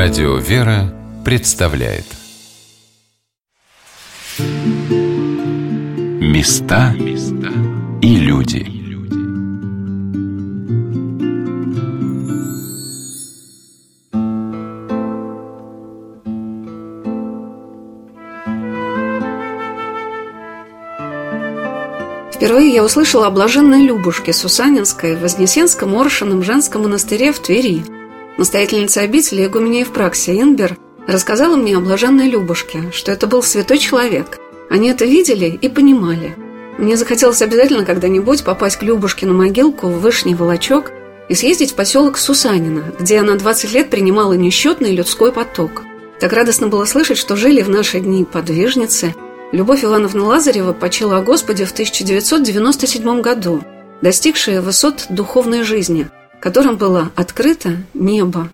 Радио «Вера» представляет. Места и люди. Впервые я услышала о блаженной Любушке Сусанинской в Вознесенском Орошином женском монастыре в Твери – Настоятельница обители Игуменя Евпраксия Инбер рассказала мне о блаженной Любушке, что это был святой человек. Они это видели и понимали. Мне захотелось обязательно когда-нибудь попасть к Любушке на могилку в Вышний Волочок и съездить в поселок Сусанина, где она 20 лет принимала несчетный людской поток. Так радостно было слышать, что жили в наши дни подвижницы. Любовь Ивановна Лазарева почила о Господе в 1997 году, достигшая высот духовной жизни – которым было открыто небо.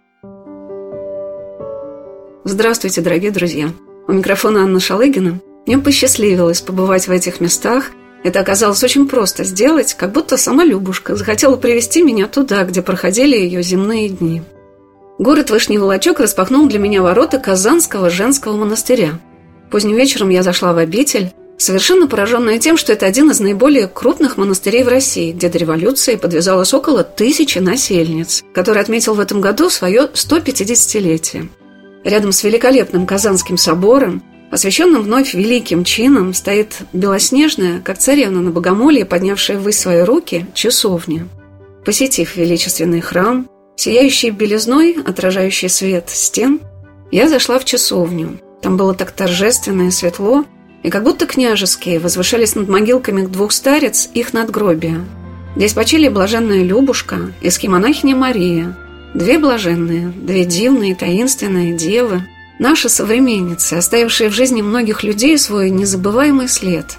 Здравствуйте, дорогие друзья! У микрофона Анна Шалыгина. Мне посчастливилось побывать в этих местах. Это оказалось очень просто сделать, как будто сама Любушка захотела привести меня туда, где проходили ее земные дни. Город Вышний Волочок распахнул для меня ворота Казанского женского монастыря. Поздним вечером я зашла в обитель, совершенно пораженная тем, что это один из наиболее крупных монастырей в России, где до революции подвязалось около тысячи насельниц, который отметил в этом году свое 150-летие. Рядом с великолепным Казанским собором, освященным вновь великим чином, стоит белоснежная, как царевна на богомолье, поднявшая ввысь свои руки, часовня. Посетив величественный храм, сияющий белизной, отражающий свет стен, я зашла в часовню. Там было так торжественно и светло, и как будто княжеские возвышались над могилками двух старец их надгробия. Здесь почили блаженная Любушка и скимонахиня Мария, две блаженные, две дивные, таинственные девы, наши современницы, оставившие в жизни многих людей свой незабываемый след.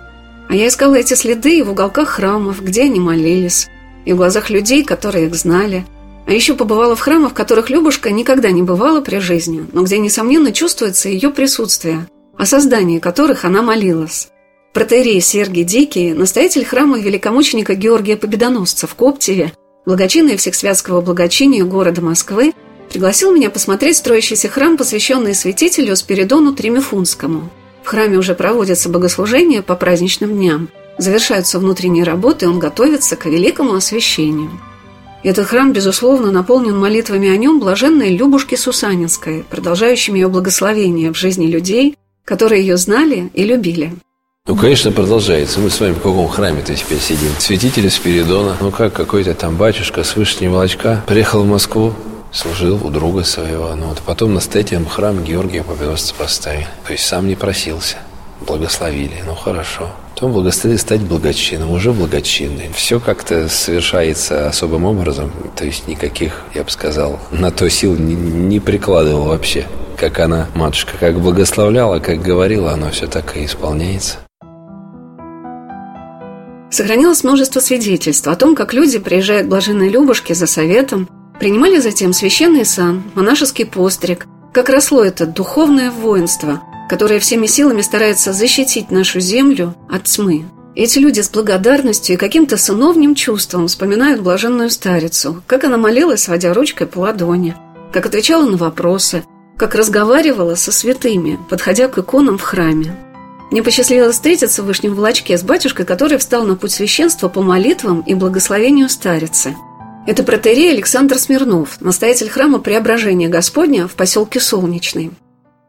А я искала эти следы и в уголках храмов, где они молились, и в глазах людей, которые их знали. А еще побывала в храмах, в которых Любушка никогда не бывала при жизни, но где, несомненно, чувствуется ее присутствие – о создании которых она молилась. Протеерей Сергий Дикий, настоятель храма великомученика Георгия Победоносца в Коптеве, благочинный Всехсвятского благочиния города Москвы, пригласил меня посмотреть строящийся храм, посвященный святителю Спиридону Тремифунскому. В храме уже проводятся богослужения по праздничным дням, завершаются внутренние работы, и он готовится к великому освящению. Этот храм, безусловно, наполнен молитвами о нем блаженной Любушки Сусанинской, продолжающими ее благословение в жизни людей, которые ее знали и любили. Ну, конечно, продолжается. Мы с вами в каком храме-то теперь сидим? Святителя Спиридона. Ну, как какой-то там батюшка с Вышнего Волочка приехал в Москву, служил у друга своего. Ну, вот потом на настоятелем храм Георгия Победоносца поставили. То есть сам не просился. Благословили. Ну, хорошо. Потом благословили стать благочинным, уже благочинный. Все как-то совершается особым образом. То есть никаких, я бы сказал, на то сил не, не прикладывал вообще как она, матушка, как благословляла, как говорила, оно все так и исполняется. Сохранилось множество свидетельств о том, как люди, приезжая к блаженной Любушке за советом, принимали затем священный сан, монашеский постриг, как росло это духовное воинство, которое всеми силами старается защитить нашу землю от тьмы. Эти люди с благодарностью и каким-то сыновним чувством вспоминают блаженную старицу, как она молилась, водя ручкой по ладони, как отвечала на вопросы – как разговаривала со святыми, подходя к иконам в храме. Мне посчастливилось встретиться в Вышнем Волочке с батюшкой, который встал на путь священства по молитвам и благословению старицы. Это протерей Александр Смирнов, настоятель храма Преображения Господня в поселке Солнечный.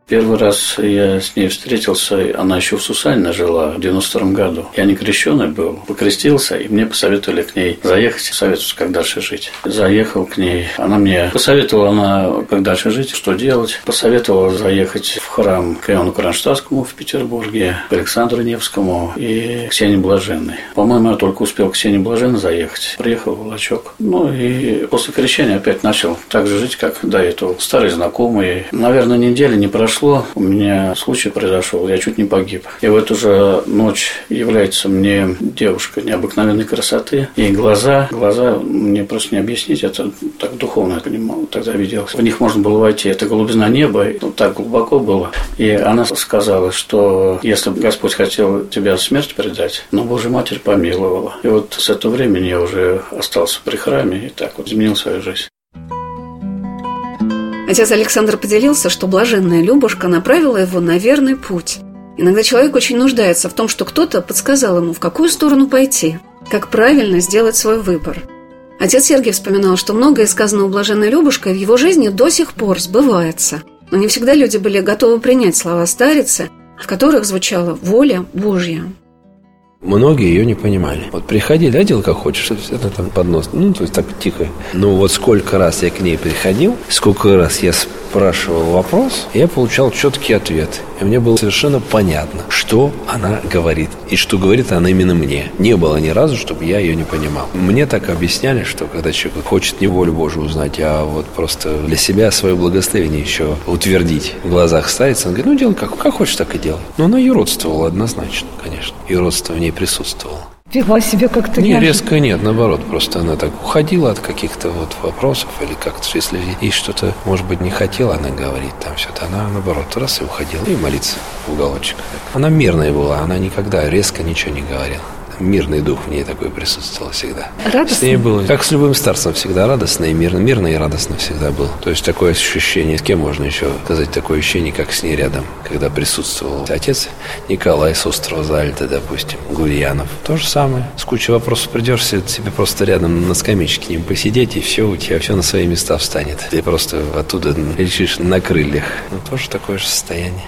Первый раз я с ней встретился, она еще в Сусальне жила в 92 году. Я не крещеный был, покрестился, и мне посоветовали к ней заехать, советоваться, как дальше жить. Заехал к ней, она мне посоветовала, она, как дальше жить, что делать. Посоветовала заехать в храм к Иону Кронштадтскому в Петербурге, к Александру Невскому и к Ксении Блаженной. По-моему, я только успел к Ксении Блаженной заехать. Приехал в Волочок. Ну и после крещения опять начал так же жить, как до этого. Старый знакомый. Наверное, недели не прошло прошло, у меня случай произошел, я чуть не погиб. И в эту же ночь является мне девушка необыкновенной красоты. И глаза, глаза, мне просто не объяснить, это так духовно я понимал, тогда виделось. В них можно было войти, это голубизна неба, ну, так глубоко было. И она сказала, что если бы Господь хотел тебя смерть предать, но Божья Матерь помиловала. И вот с этого времени я уже остался при храме и так вот изменил свою жизнь. Отец Александр поделился, что блаженная Любушка направила его на верный путь. Иногда человек очень нуждается в том, что кто-то подсказал ему, в какую сторону пойти, как правильно сделать свой выбор. Отец Сергий вспоминал, что многое сказанного блаженной Любушкой в его жизни до сих пор сбывается. Но не всегда люди были готовы принять слова старицы, в которых звучала воля Божья. Многие ее не понимали. Вот приходили, одел как хочешь, это там под нос. Ну, то есть так тихо. Ну, вот сколько раз я к ней приходил, сколько раз я спрашивал вопрос, я получал четкий ответ. И мне было совершенно понятно, что она говорит. И что говорит она именно мне. Не было ни разу, чтобы я ее не понимал. Мне так объясняли, что когда человек хочет не волю Божию узнать, а вот просто для себя свое благословение еще утвердить в глазах ставится, он говорит, ну, делай как, как хочешь, так и делай. Но она и родствовала однозначно, конечно. И родство в ней присутствовало вела себя как-то Не, резко нет, наоборот, просто она так уходила от каких-то вот вопросов или как-то, если ей что-то, может быть, не хотела она говорить там все-то, она, наоборот, раз и уходила. И молиться в уголочек. Она мирная была, она никогда резко ничего не говорила мирный дух в ней такой присутствовал всегда. Радостно? С ней было, как с любым старцем, всегда радостно и мирно. Мирно и радостно всегда был. То есть такое ощущение, с кем можно еще сказать такое ощущение, как с ней рядом, когда присутствовал отец Николай с острова Зальта, допустим, Гурьянов. То же самое. С кучей вопросов придешься, тебе просто рядом на скамеечке к ним посидеть, и все, у тебя все на свои места встанет. Ты просто оттуда летишь на крыльях. Ну, тоже такое же состояние.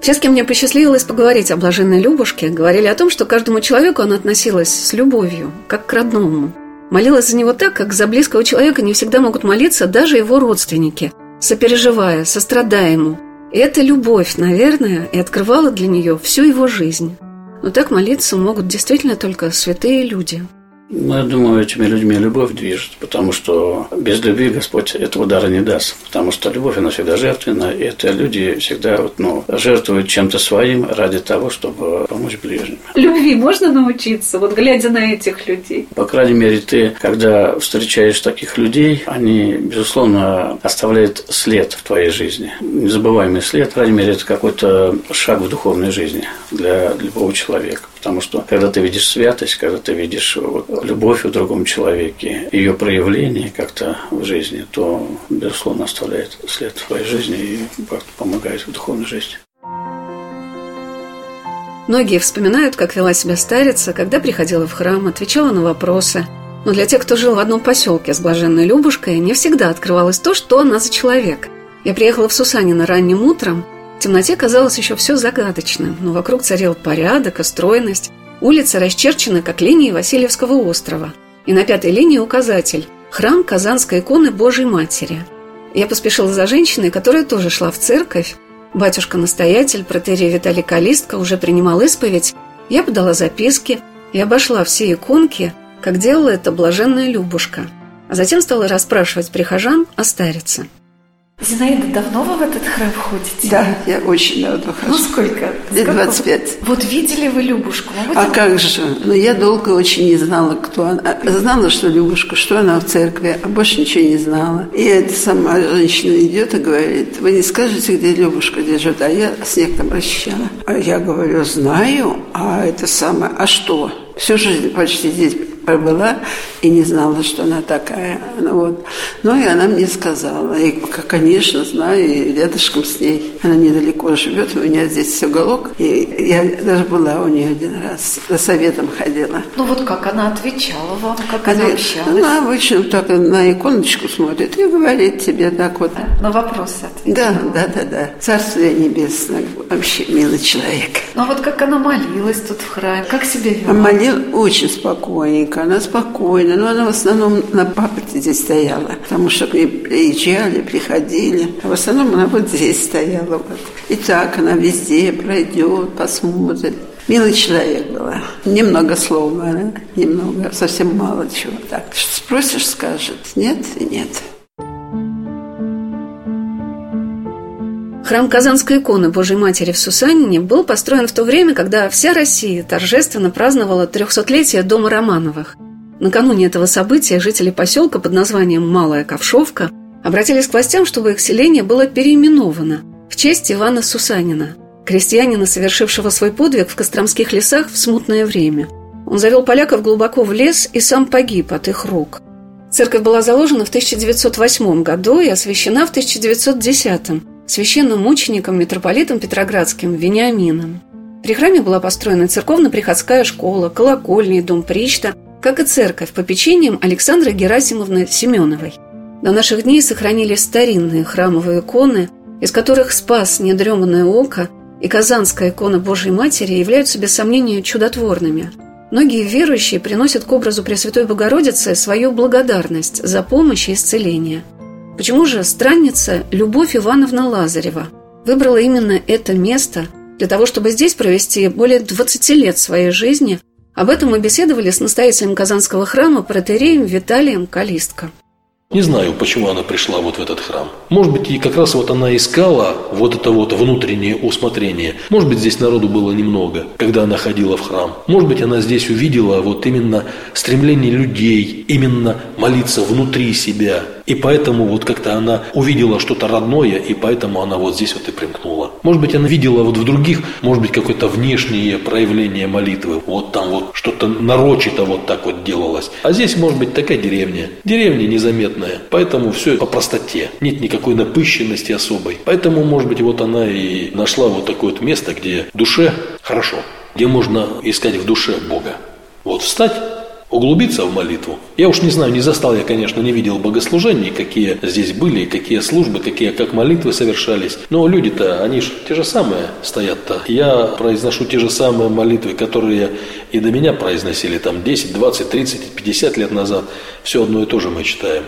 Все, с кем мне посчастливилось поговорить о блаженной Любушке, говорили о том, что к каждому человеку она относилась с любовью, как к родному. Молилась за него так, как за близкого человека не всегда могут молиться даже его родственники, сопереживая, сострадая ему. И эта любовь, наверное, и открывала для нее всю его жизнь. Но так молиться могут действительно только святые люди – ну, я думаю, этими людьми любовь движет, потому что без любви Господь этого дара не даст. Потому что любовь, она всегда жертвенна, и это люди всегда вот, ну, жертвуют чем-то своим ради того, чтобы помочь ближним. Любви можно научиться, вот глядя на этих людей? По крайней мере, ты, когда встречаешь таких людей, они, безусловно, оставляют след в твоей жизни. Незабываемый след, по крайней мере, это какой-то шаг в духовной жизни для любого человека. Потому что когда ты видишь святость, когда ты видишь вот, любовь в другом человеке, ее проявление как-то в жизни, то, безусловно, оставляет след в твоей жизни и помогает в духовной жизни. Многие вспоминают, как вела себя старица, когда приходила в храм, отвечала на вопросы. Но для тех, кто жил в одном поселке с блаженной Любушкой, не всегда открывалось то, что она за человек. Я приехала в Сусанино ранним утром – в темноте казалось еще все загадочным, но вокруг царил порядок и стройность. Улицы расчерчены, как линии Васильевского острова. И на пятой линии указатель – храм Казанской иконы Божьей Матери. Я поспешила за женщиной, которая тоже шла в церковь. Батюшка-настоятель, протерей Виталий Калистко, уже принимал исповедь. Я подала записки и обошла все иконки, как делала это блаженная Любушка. А затем стала расспрашивать прихожан о старице. Зинаида, давно вы в этот храм ходите? Да, я очень давно хожу. Ну, сколько? Лет 25. Вот видели вы Любушку? А как же? Но я долго очень не знала, кто она. Знала, что Любушка, что она в церкви, а больше ничего не знала. И эта сама женщина идет и говорит, вы не скажете, где Любушка лежит? А я снег там расчищала. А я говорю, знаю, а это самое, а что? Всю жизнь почти здесь пробыла и не знала, что она такая. Ну, вот. ну и она мне сказала. И, конечно, знаю, и рядышком с ней. Она недалеко живет, у меня здесь уголок. И я даже была у нее один раз, за советом ходила. Ну вот как она отвечала вам, как она, она общалась? Ну, обычно так на иконочку смотрит и говорит тебе так вот. На вопросы отвечала? Да, да, да, да. Царствие небесное. Вообще милый человек. Ну а вот как она молилась тут в храме, как себя вела? Молилась очень спокойненько девочка, она спокойная, но она в основном на папорте здесь стояла, потому что приезжали, приходили. А в основном она вот здесь стояла. Вот. И так она везде пройдет, посмотрит. Милый человек была. Немного слов, да? немного, совсем мало чего. Так, спросишь, скажет. Нет и нет. Храм Казанской иконы Божьей Матери в Сусанине был построен в то время, когда вся Россия торжественно праздновала трехсотлетие дома Романовых. Накануне этого события жители поселка под названием Малая Ковшовка обратились к властям, чтобы их селение было переименовано в честь Ивана Сусанина, крестьянина, совершившего свой подвиг в Костромских лесах в смутное время. Он завел поляков глубоко в лес и сам погиб от их рук. Церковь была заложена в 1908 году и освящена в 1910 священным мучеником митрополитом Петроградским Вениамином. При храме была построена церковно-приходская школа, колокольня дом причта, как и церковь по печеньям Александры Герасимовны Семеновой. До наших дней сохранились старинные храмовые иконы, из которых «Спас недреманное око» и «Казанская икона Божьей Матери» являются без сомнения чудотворными. Многие верующие приносят к образу Пресвятой Богородицы свою благодарность за помощь и исцеление. Почему же странница Любовь Ивановна Лазарева выбрала именно это место для того, чтобы здесь провести более 20 лет своей жизни? Об этом мы беседовали с настоятелем Казанского храма протереем Виталием Калистко. Не знаю, почему она пришла вот в этот храм. Может быть, и как раз вот она искала вот это вот внутреннее усмотрение. Может быть, здесь народу было немного, когда она ходила в храм. Может быть, она здесь увидела вот именно стремление людей, именно молиться внутри себя, и поэтому вот как-то она увидела что-то родное, и поэтому она вот здесь вот и примкнула. Может быть, она видела вот в других, может быть, какое-то внешнее проявление молитвы. Вот там вот что-то нарочито вот так вот делалось. А здесь, может быть, такая деревня. Деревня незаметная, поэтому все по простоте. Нет никакой напыщенности особой. Поэтому, может быть, вот она и нашла вот такое вот место, где душе хорошо, где можно искать в душе Бога. Вот встать углубиться в молитву. Я уж не знаю, не застал я, конечно, не видел богослужений, какие здесь были, какие службы, какие, как молитвы совершались. Но люди-то, они же те же самые стоят-то. Я произношу те же самые молитвы, которые и до меня произносили там 10, 20, 30, 50 лет назад. Все одно и то же мы читаем.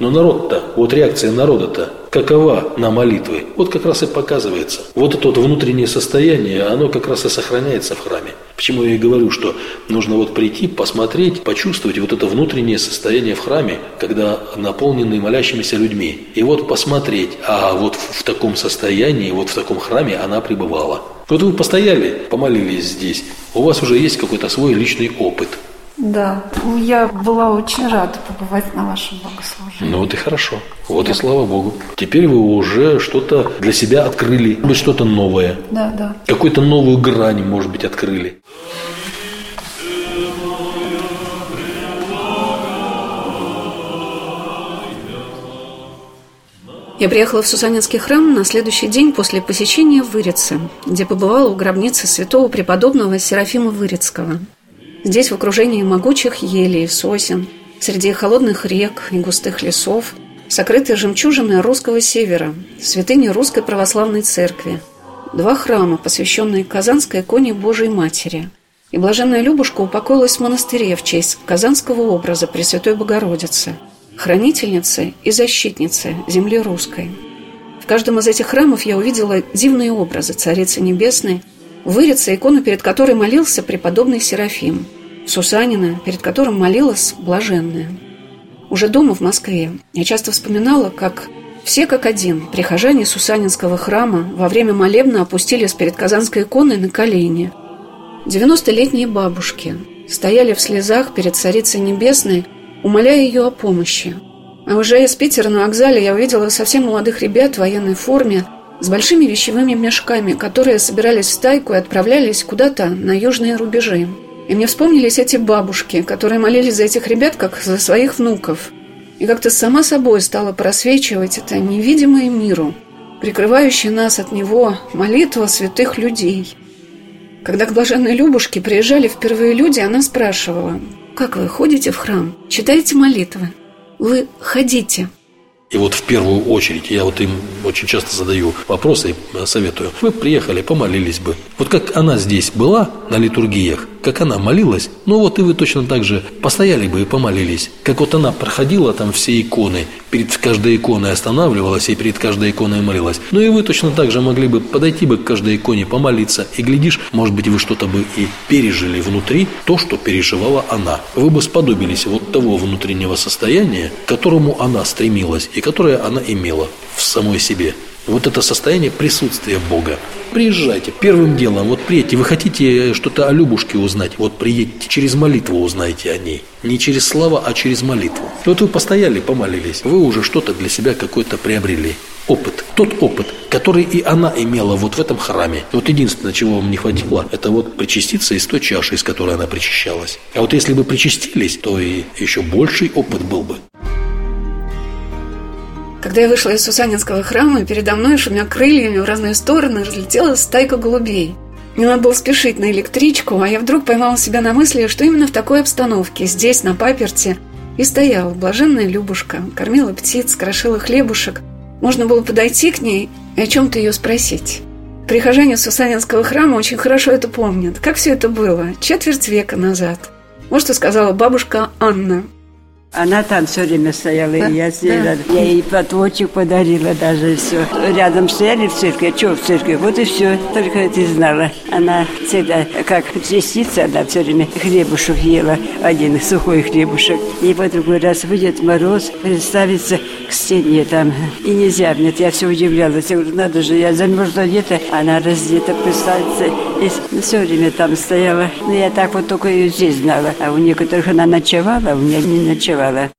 Но народ-то, вот реакция народа-то, какова на молитвы, вот как раз и показывается. Вот это вот внутреннее состояние, оно как раз и сохраняется в храме. Почему я и говорю, что нужно вот прийти, посмотреть, почувствовать вот это внутреннее состояние в храме, когда наполнены молящимися людьми. И вот посмотреть, а вот в таком состоянии, вот в таком храме она пребывала. Вот вы постояли, помолились здесь, у вас уже есть какой-то свой личный опыт – да, я была очень рада побывать на вашем богослужении. Ну вот и хорошо. Вот да. и слава Богу. Теперь вы уже что-то для себя открыли, может быть, что-то новое. Да, да. Какую-то новую грань, может быть, открыли. Я приехала в Сусанинский храм на следующий день после посещения Вырицы, где побывала у гробницы святого преподобного Серафима Вырицкого – Здесь, в окружении могучих елей и сосен, среди холодных рек и густых лесов, сокрыты жемчужины русского севера, святыни Русской Православной Церкви, два храма, посвященные Казанской иконе Божией Матери. И блаженная Любушка упокоилась в монастыре в честь казанского образа Пресвятой Богородицы, хранительницы и защитницы земли русской. В каждом из этих храмов я увидела дивные образы Царицы Небесной – Вырица – икону, перед которой молился преподобный Серафим. Сусанина, перед которым молилась блаженная. Уже дома в Москве я часто вспоминала, как все как один прихожане Сусанинского храма во время молебна опустились перед Казанской иконой на колени. Девяностолетние бабушки стояли в слезах перед Царицей Небесной, умоляя ее о помощи. А уже из Питера на вокзале я увидела совсем молодых ребят в военной форме – с большими вещевыми мешками, которые собирались в стайку и отправлялись куда-то на южные рубежи. И мне вспомнились эти бабушки, которые молились за этих ребят, как за своих внуков. И как-то сама собой стала просвечивать это невидимое миру, прикрывающее нас от него молитва святых людей. Когда к блаженной Любушке приезжали впервые люди, она спрашивала, «Как вы ходите в храм? Читаете молитвы? Вы ходите?» И вот в первую очередь, я вот им очень часто задаю вопросы и советую. Вы приехали, помолились бы. Вот как она здесь была на литургиях, как она молилась, ну вот и вы точно так же постояли бы и помолились. Как вот она проходила там все иконы, перед каждой иконой останавливалась и перед каждой иконой молилась. Ну и вы точно так же могли бы подойти бы к каждой иконе, помолиться. И глядишь, может быть, вы что-то бы и пережили внутри, то, что переживала она. Вы бы сподобились вот того внутреннего состояния, к которому она стремилась и которое она имела в самой себе. Вот это состояние присутствия Бога. Приезжайте. Первым делом, вот приедьте, вы хотите что-то о Любушке узнать, вот приедьте, через молитву узнаете о ней. Не через слова, а через молитву. Вот вы постояли, помолились, вы уже что-то для себя какое-то приобрели. Опыт. Тот опыт, который и она имела вот в этом храме. Вот единственное, чего вам не хватило, это вот причаститься из той чаши, из которой она причащалась. А вот если бы причастились, то и еще больший опыт был бы. Когда я вышла из Сусанинского храма, передо мной, шумя крыльями в разные стороны, разлетелась стайка голубей. Мне надо было спешить на электричку, а я вдруг поймала себя на мысли, что именно в такой обстановке, здесь, на паперте, и стояла блаженная Любушка, кормила птиц, крошила хлебушек. Можно было подойти к ней и о чем-то ее спросить. Прихожане Сусанинского храма очень хорошо это помнят. Как все это было? Четверть века назад. Вот что сказала бабушка Анна. Она там все время стояла, да? и я с ней да. Я ей платочек подарила даже, все. Рядом стояли в церкви, а что в церкви? Вот и все, только это знала. Она всегда, как частица, она все время хлебушек ела, один сухой хлебушек. И вот другой раз выйдет мороз, представится к стене там, и нельзя. Нет, я все удивлялась. Я говорю, надо же, я замерзла где-то, она раздета, представится. И все время там стояла. Но я так вот только ее здесь знала. А у некоторых она ночевала, а у меня не ночевала бывало.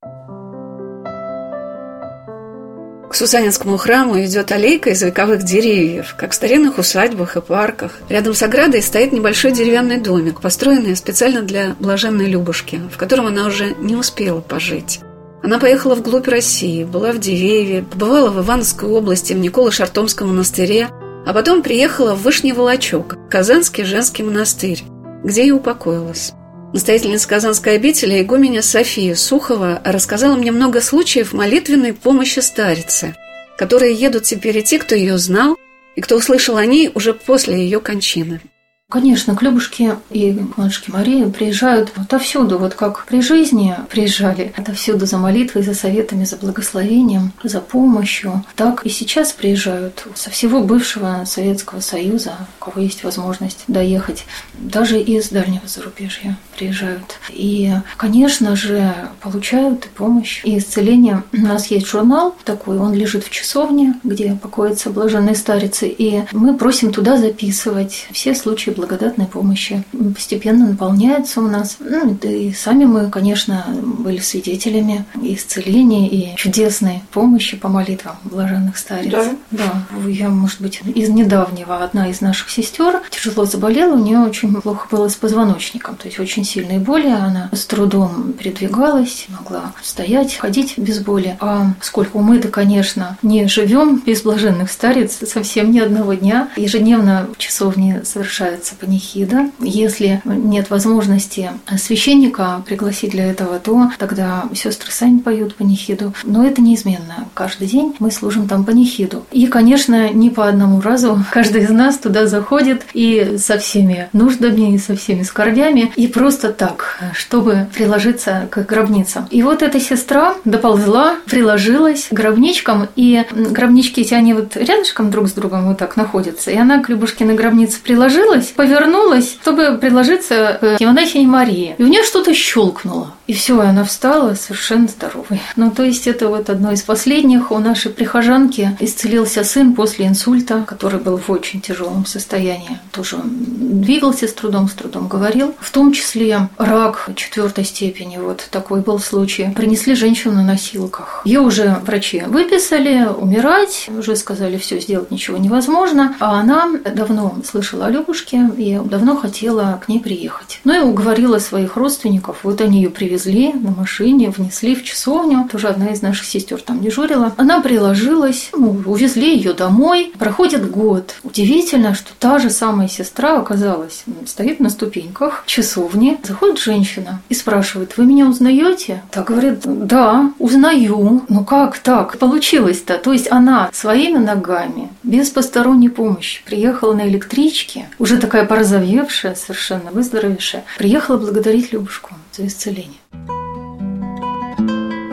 К Сусанинскому храму идет аллейка из вековых деревьев, как в старинных усадьбах и парках. Рядом с оградой стоит небольшой деревянный домик, построенный специально для блаженной Любушки, в котором она уже не успела пожить. Она поехала вглубь России, была в Дивееве, побывала в Ивановской области, в Николо-Шартомском монастыре, а потом приехала в Вышний Волочок, Казанский женский монастырь, где и упокоилась. Настоятельница Казанской обители игуменя София Сухова рассказала мне много случаев молитвенной помощи старице, которые едут теперь и те, кто ее знал, и кто услышал о ней уже после ее кончины. Конечно, к Любушке и к матушке Марии приезжают отовсюду, вот как при жизни приезжали, отовсюду за молитвой, за советами, за благословением, за помощью. Так и сейчас приезжают со всего бывшего Советского Союза, у кого есть возможность доехать, даже из дальнего зарубежья приезжают. И, конечно же, получают и помощь, и исцеление. У нас есть журнал такой, он лежит в часовне, где покоятся блаженные старицы, и мы просим туда записывать все случаи благодатной помощи. Постепенно наполняется у нас. Ну, да и сами мы, конечно, были свидетелями исцеления и чудесной помощи по молитвам блаженных стариц. Да? Да. Я, может быть, из недавнего одна из наших сестер тяжело заболела, у нее очень плохо было с позвоночником, то есть очень сильные боли, она с трудом передвигалась, могла стоять, ходить без боли. А сколько мы-то, конечно, не живем без блаженных старец совсем ни одного дня. Ежедневно в часовне совершается совершается панихида. Если нет возможности священника пригласить для этого, то тогда сестры сами поют панихиду. Но это неизменно. Каждый день мы служим там панихиду. И, конечно, не по одному разу каждый из нас туда заходит и со всеми нуждами, и со всеми скорбями, и просто так, чтобы приложиться к гробницам. И вот эта сестра доползла, приложилась к гробничкам, и гробнички эти, они вот рядышком друг с другом вот так находятся. И она к Любушкиной гробнице приложилась, повернулась, чтобы предложиться к монахине Марии. И у нее что-то щелкнуло. И все, она встала совершенно здоровой. Ну, то есть это вот одно из последних. У нашей прихожанки исцелился сын после инсульта, который был в очень тяжелом состоянии. Тоже двигался с трудом, с трудом говорил. В том числе рак четвертой степени. Вот такой был случай. Принесли женщину на носилках. Ее уже врачи выписали, умирать. Уже сказали, все, сделать ничего невозможно. А она давно слышала о Любушке и давно хотела к ней приехать. Ну и уговорила своих родственников. Вот они ее привезли на машине, внесли в часовню. Тоже одна из наших сестер там дежурила. Она приложилась, ну, увезли ее домой. Проходит год. Удивительно, что та же самая сестра оказалась, стоит на ступеньках часовни. Заходит женщина и спрашивает, вы меня узнаете? Так говорит, да, узнаю. Ну как так? Получилось-то. То есть она своими ногами, без посторонней помощи, приехала на электричке, уже такая такая порозовевшая, совершенно выздоровевшая, приехала благодарить Любушку за исцеление.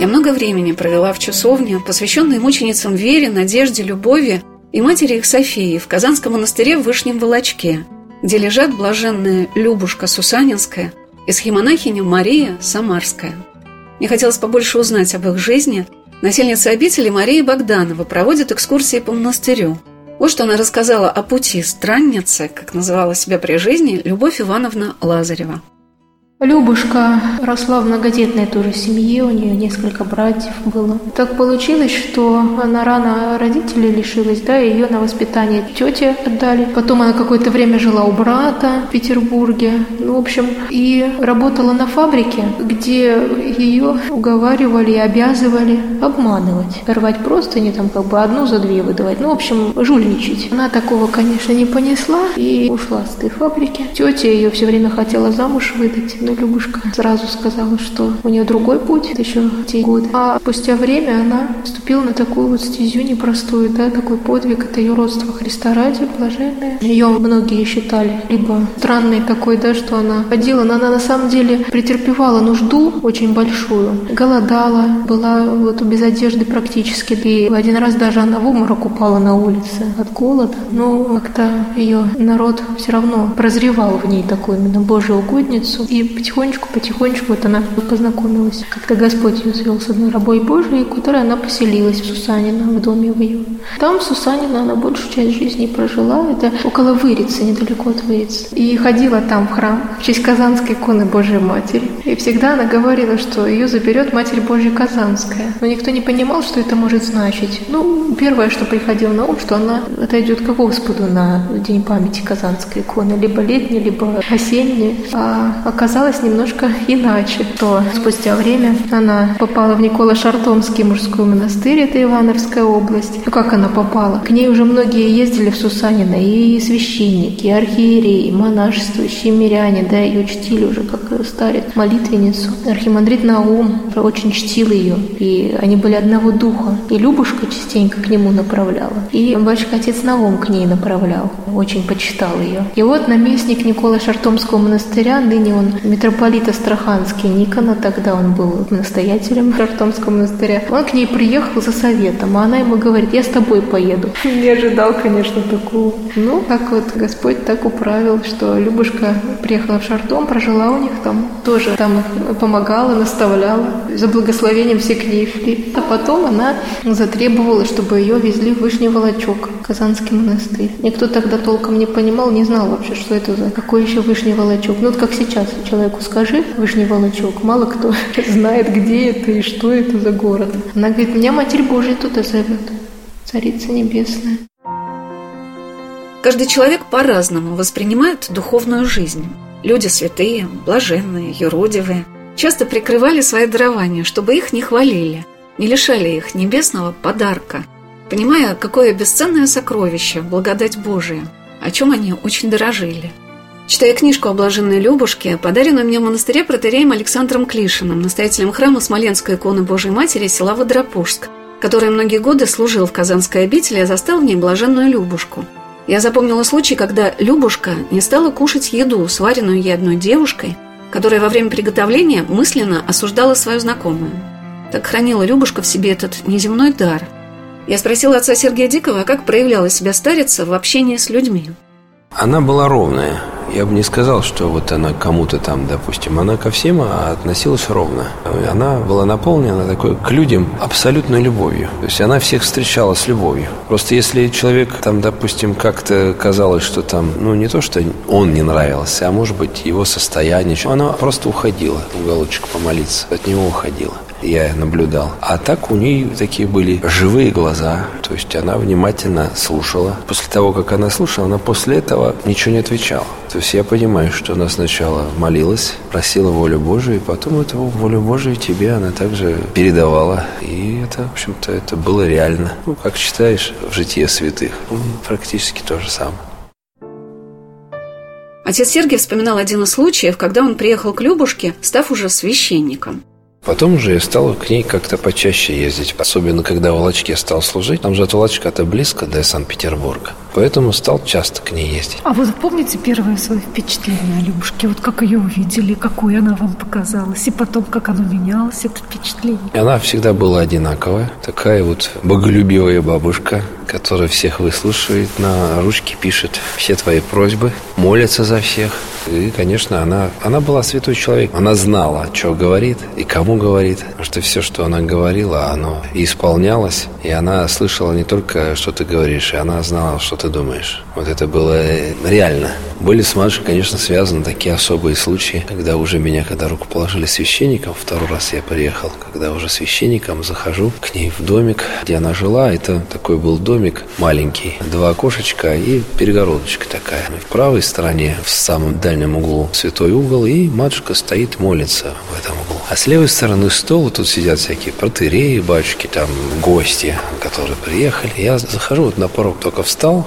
Я много времени провела в часовне, посвященной мученицам вере, надежде, любови и матери их Софии в Казанском монастыре в Вышнем Волочке, где лежат блаженная Любушка Сусанинская и схемонахиня Мария Самарская. Мне хотелось побольше узнать об их жизни. Насельница обители Мария Богданова проводит экскурсии по монастырю – вот что она рассказала о пути странницы, как называла себя при жизни Любовь Ивановна Лазарева. Любушка росла в многодетной тоже семье, у нее несколько братьев было. Так получилось, что она рано родителей лишилась, да, и ее на воспитание тете отдали. Потом она какое-то время жила у брата в Петербурге. Ну, в общем, и работала на фабрике, где ее уговаривали и обязывали обманывать. Рвать просто не там как бы одну за две выдавать. Ну, в общем, жульничать. Она такого, конечно, не понесла и ушла с этой фабрики. Тетя ее все время хотела замуж выдать, но Любушка сразу сказала, что у нее другой путь, еще те годы. А спустя время она вступила на такую вот стезю непростую, да, такой подвиг, это ее родство Христа ради, блаженная. Ее многие считали либо странной такой, да, что она ходила, но она на самом деле претерпевала нужду очень большую, голодала, была вот без одежды практически, и один раз даже она в обморок упала на улице от голода, но как-то ее народ все равно прозревал в ней такую именно Божью угодницу, и потихонечку-потихонечку вот она познакомилась. Как-то Господь ее свел с одной рабой Божией, которой она поселилась в Сусанино, в доме в ее. Там в Сусанино она большую часть жизни прожила. Это около Вырицы, недалеко от Вырицы. И ходила там в храм в честь Казанской иконы Божьей Матери. И всегда она говорила, что ее заберет Матерь Божья Казанская. Но никто не понимал, что это может значить. Ну, первое, что приходило на ум, что она отойдет к Господу на День памяти Казанской иконы. Либо летний, либо осенний. А оказалось, оказалось немножко иначе, то спустя время она попала в Николо-Шартомский мужской монастырь, это Ивановская область. Ну как она попала? К ней уже многие ездили в Сусанино, и священники, и архиереи, и монашествующие миряне, да, ее чтили уже как старец, молитвенницу. Архимандрит Наум очень чтил ее, и они были одного духа. И Любушка частенько к нему направляла, и батюшка отец Наум к ней направлял, очень почитал ее. И вот наместник Никола Шартомского монастыря, ныне он митрополит Астраханский Никона, тогда он был настоятелем Рартомского монастыря, он к ней приехал за советом, а она ему говорит, я с тобой поеду. Не ожидал, конечно, такого. Ну, как вот Господь так управил, что Любушка приехала в Шартом, прожила у них там, тоже там помогала, наставляла, за благословением все к ней шли. А потом она затребовала, чтобы ее везли в Вышний Волочок, Казанский монастырь. Никто тогда толком не понимал, не знал вообще, что это за какой еще Вышний Волочок. Ну, вот как сейчас человек человеку скажи, Вышний Волочок, мало кто знает, где это и что это за город. Она говорит, меня Матерь Божья туда зовет, Царица Небесная. Каждый человек по-разному воспринимает духовную жизнь. Люди святые, блаженные, юродивые часто прикрывали свои дарования, чтобы их не хвалили, не лишали их небесного подарка, понимая, какое бесценное сокровище, благодать Божия, о чем они очень дорожили – Читая книжку о блаженной Любушке, подаренную мне в монастыре протереем Александром Клишиным, настоятелем храма Смоленской иконы Божьей Матери села Водропужск, который многие годы служил в Казанской обители, и застал в ней блаженную Любушку. Я запомнила случай, когда Любушка не стала кушать еду, сваренную ей одной девушкой, которая во время приготовления мысленно осуждала свою знакомую. Так хранила Любушка в себе этот неземной дар. Я спросила отца Сергея Дикова, как проявляла себя старица в общении с людьми. Она была ровная. Я бы не сказал, что вот она кому-то там, допустим, она ко всем а относилась ровно. Она была наполнена такой к людям абсолютной любовью. То есть она всех встречала с любовью. Просто если человек там, допустим, как-то казалось, что там, ну не то, что он не нравился, а может быть его состояние, она просто уходила в уголочек помолиться, от него уходила я наблюдал. А так у нее такие были живые глаза, то есть она внимательно слушала. После того, как она слушала, она после этого ничего не отвечала. То есть я понимаю, что она сначала молилась, просила волю Божию, и потом эту волю Божию тебе она также передавала. И это, в общем-то, это было реально. Ну, как читаешь в житие святых, ну, практически то же самое. Отец Сергий вспоминал один из случаев, когда он приехал к Любушке, став уже священником. Потом уже я стал к ней как-то почаще ездить, особенно когда в Волочке стал служить. Там же от Волочка-то близко до Санкт-Петербурга. Поэтому стал часто к ней ездить. А вы помните первое свое впечатление о Любушке? Вот как ее увидели, какой она вам показалась, и потом как оно менялось, это впечатление? Она всегда была одинаковая. Такая вот боголюбивая бабушка, которая всех выслушивает, на ручке пишет все твои просьбы, молится за всех. И, конечно, она, она была святой человек. Она знала, что говорит и кому говорит. Потому что все, что она говорила, оно исполнялось. И она слышала не только, что ты говоришь, и она знала, что ты думаешь? Вот это было э, реально. Были с матушкой, конечно, связаны такие особые случаи, когда уже меня, когда руку положили священником, второй раз я приехал, когда уже священником захожу к ней в домик, где она жила. Это такой был домик маленький, два окошечка и перегородочка такая. В правой стороне, в самом дальнем углу, святой угол, и матушка стоит, молится в этом углу. А с левой стороны стол, тут сидят всякие протереи, батюшки, там гости, которые приехали. Я захожу вот на порог, только встал,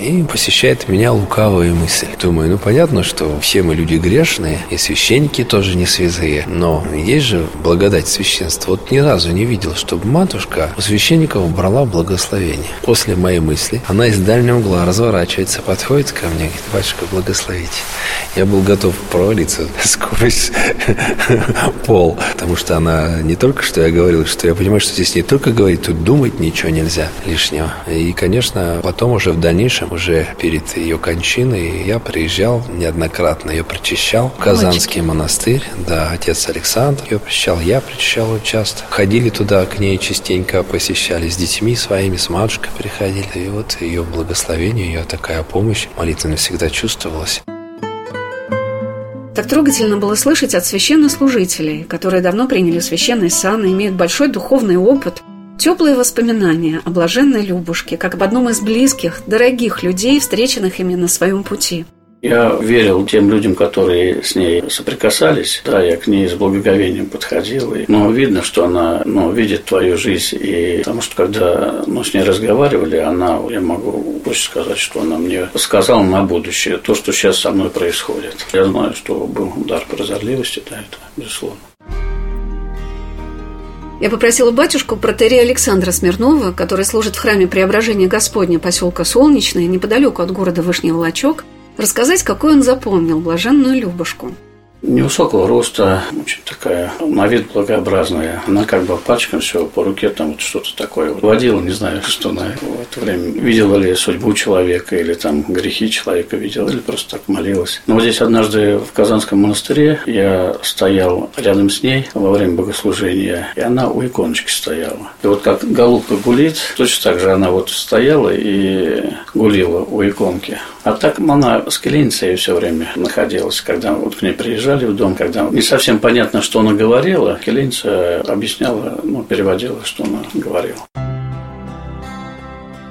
и посещает меня лукавая мысль. Думаю, ну понятно, что все мы люди грешные, и священники тоже не святые, но есть же благодать священства. Вот ни разу не видел, чтобы матушка у священников брала благословение. После моей мысли она из дальнего угла разворачивается, подходит ко мне, говорит, батюшка, благословите. Я был готов провалиться сквозь пол, потому что она не только что я говорил, что я понимаю, что здесь не только говорить, тут думать ничего нельзя лишнего. И, конечно, потом уже в дальнейшем, уже перед ее кончиной, я приезжал неоднократно, ее причащал в Казанский монастырь, да, отец Александр ее причащал, я причащал ее часто. Ходили туда к ней частенько, посещали с детьми своими, с матушкой приходили. И вот ее благословение, ее такая помощь молитвенно всегда чувствовалась. Так трогательно было слышать от священнослужителей, которые давно приняли священный сан и имеют большой духовный опыт, теплые воспоминания о блаженной Любушке, как об одном из близких, дорогих людей, встреченных ими на своем пути – я верил тем людям, которые с ней соприкасались. Да, я к ней с благоговением подходил. И, ну, видно, что она ну, видит твою жизнь. И потому что когда мы с ней разговаривали, она, я могу больше сказать, что она мне сказала на будущее то, что сейчас со мной происходит. Я знаю, что был удар прозорливости, да, это безусловно. Я попросила батюшку протерея Александра Смирнова, который служит в храме Преображения Господня поселка Солнечное, неподалеку от города Вышний Волочок, рассказать, какой он запомнил блаженную Любушку. Невысокого роста, очень такая, на вид благообразная. Она как бы пачком все по руке там вот что-то такое водила, не знаю, что она в это время видела ли судьбу человека или там грехи человека видела, или просто так молилась. Но вот здесь однажды в Казанском монастыре я стоял рядом с ней во время богослужения, и она у иконочки стояла. И вот как голубка гулит, точно так же она вот стояла и гулила у иконки. А так она с клиницей все время находилась, когда вот к ней приезжали в дом, когда не совсем понятно, что она говорила, Келинца объясняла, ну, переводила, что она говорила.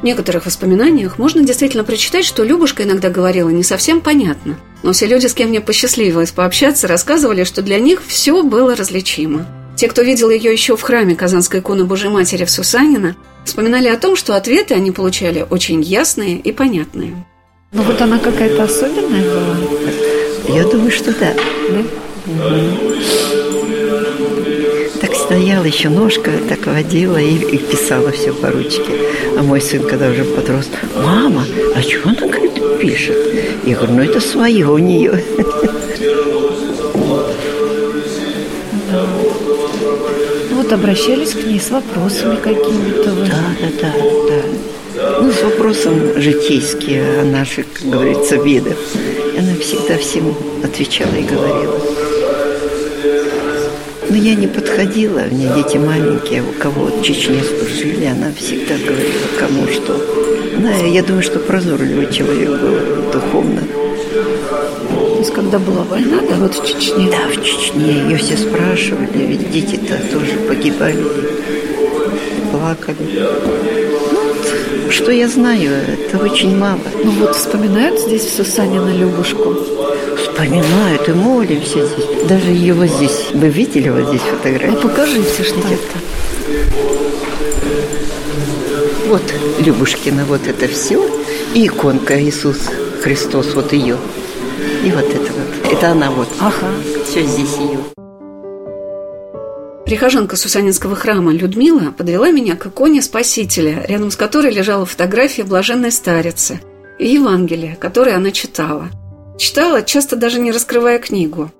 В некоторых воспоминаниях можно действительно прочитать, что Любушка иногда говорила не совсем понятно. Но все люди, с кем мне посчастливилось пообщаться, рассказывали, что для них все было различимо. Те, кто видел ее еще в храме Казанской иконы Божьей Матери в Сусанино, вспоминали о том, что ответы они получали очень ясные и понятные. Ну вот она какая-то особенная была? Я думаю, что да. да? Угу. Так стояла, еще ножка так водила и, и писала все по ручке. А мой сын, когда уже подрос, мама, а что она говорит, пишет? Я говорю, ну это свое у нее. Ну вот обращались к ней с вопросами какими-то. Да, да, да, да. Ну, с вопросом житейские о наших, как говорится, видах. Она всегда всем отвечала и говорила. Но я не подходила, у меня дети маленькие, у кого в Чечне служили, она всегда говорила, кому что. Она, я думаю, что прозорливый человек был духовно. То есть, когда была война, да, вот в Чечне? Да, в Чечне. Ее все спрашивали, ведь дети-то тоже погибали, плакали. Что я знаю, это очень мало. Ну вот вспоминают здесь в Сусанина Любушку? Вспоминают и молимся здесь. Даже ее вот здесь. Вы видели вот здесь фотографию? Ну покажите, что это. Вот Любушкина, вот это все. И иконка Иисус Христос, вот ее. И вот это вот. Это она вот. Ага. Все здесь ее. Прихожанка Сусанинского храма Людмила подвела меня к иконе Спасителя, рядом с которой лежала фотография блаженной старицы и Евангелие, которое она читала. Читала, часто даже не раскрывая книгу.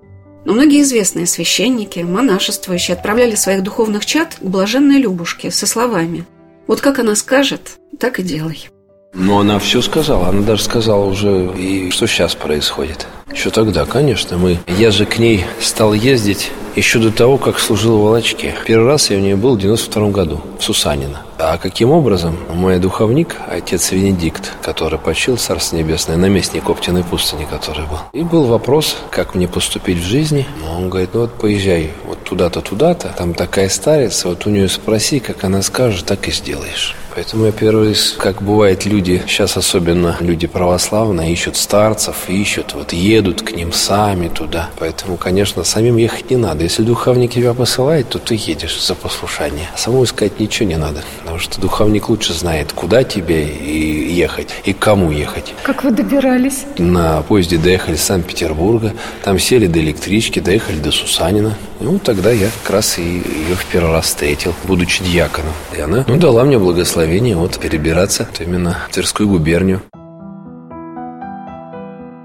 Но многие известные священники, монашествующие отправляли своих духовных чад к блаженной Любушке со словами «Вот как она скажет, так и делай». Но она все сказала. Она даже сказала уже, и что сейчас происходит. Еще тогда, конечно, мы... Я же к ней стал ездить еще до того, как служил в Волочке. Первый раз я у нее был в 92 году, в Сусанино. А каким образом? Мой духовник, отец Венедикт, который почил Царство Небесное, наместник Оптиной пустыни, который был. И был вопрос, как мне поступить в жизни. Он говорит, ну вот поезжай вот туда-то, туда-то, там такая старица, вот у нее спроси, как она скажет, так и сделаешь. Поэтому я первый раз, как бывает, люди, сейчас особенно люди православные, ищут старцев, ищут, вот едут к ним сами туда. Поэтому, конечно, самим ехать не надо. Если духовник тебя посылает, то ты едешь за послушание. А самому искать ничего не надо, потому что духовник лучше знает, куда тебе и ехать, и к кому ехать. Как вы добирались? На поезде доехали из Санкт-Петербурга, там сели до электрички, доехали до Сусанина. Ну, тогда я как раз и ее в первый раз встретил, будучи дьяконом. И она ну, дала мне благословение вот перебираться вот именно в Тверскую губернию.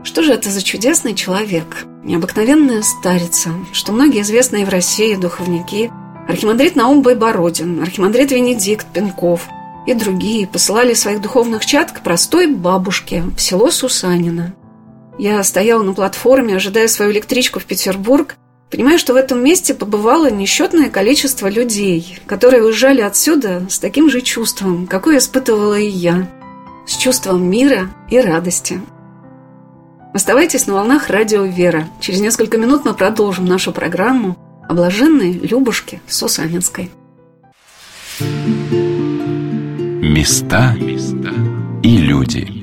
Что же это за чудесный человек? Необыкновенная старица, что многие известные в России духовники, архимандрит Наум Байбородин, архимандрит Венедикт Пенков и другие посылали своих духовных чад к простой бабушке в село Сусанино. Я стояла на платформе, ожидая свою электричку в Петербург, Понимаю, что в этом месте побывало несчетное количество людей, которые уезжали отсюда с таким же чувством, какое испытывала и я, с чувством мира и радости. Оставайтесь на волнах радио «Вера». Через несколько минут мы продолжим нашу программу о блаженной Любушке Сусанинской. Места и люди –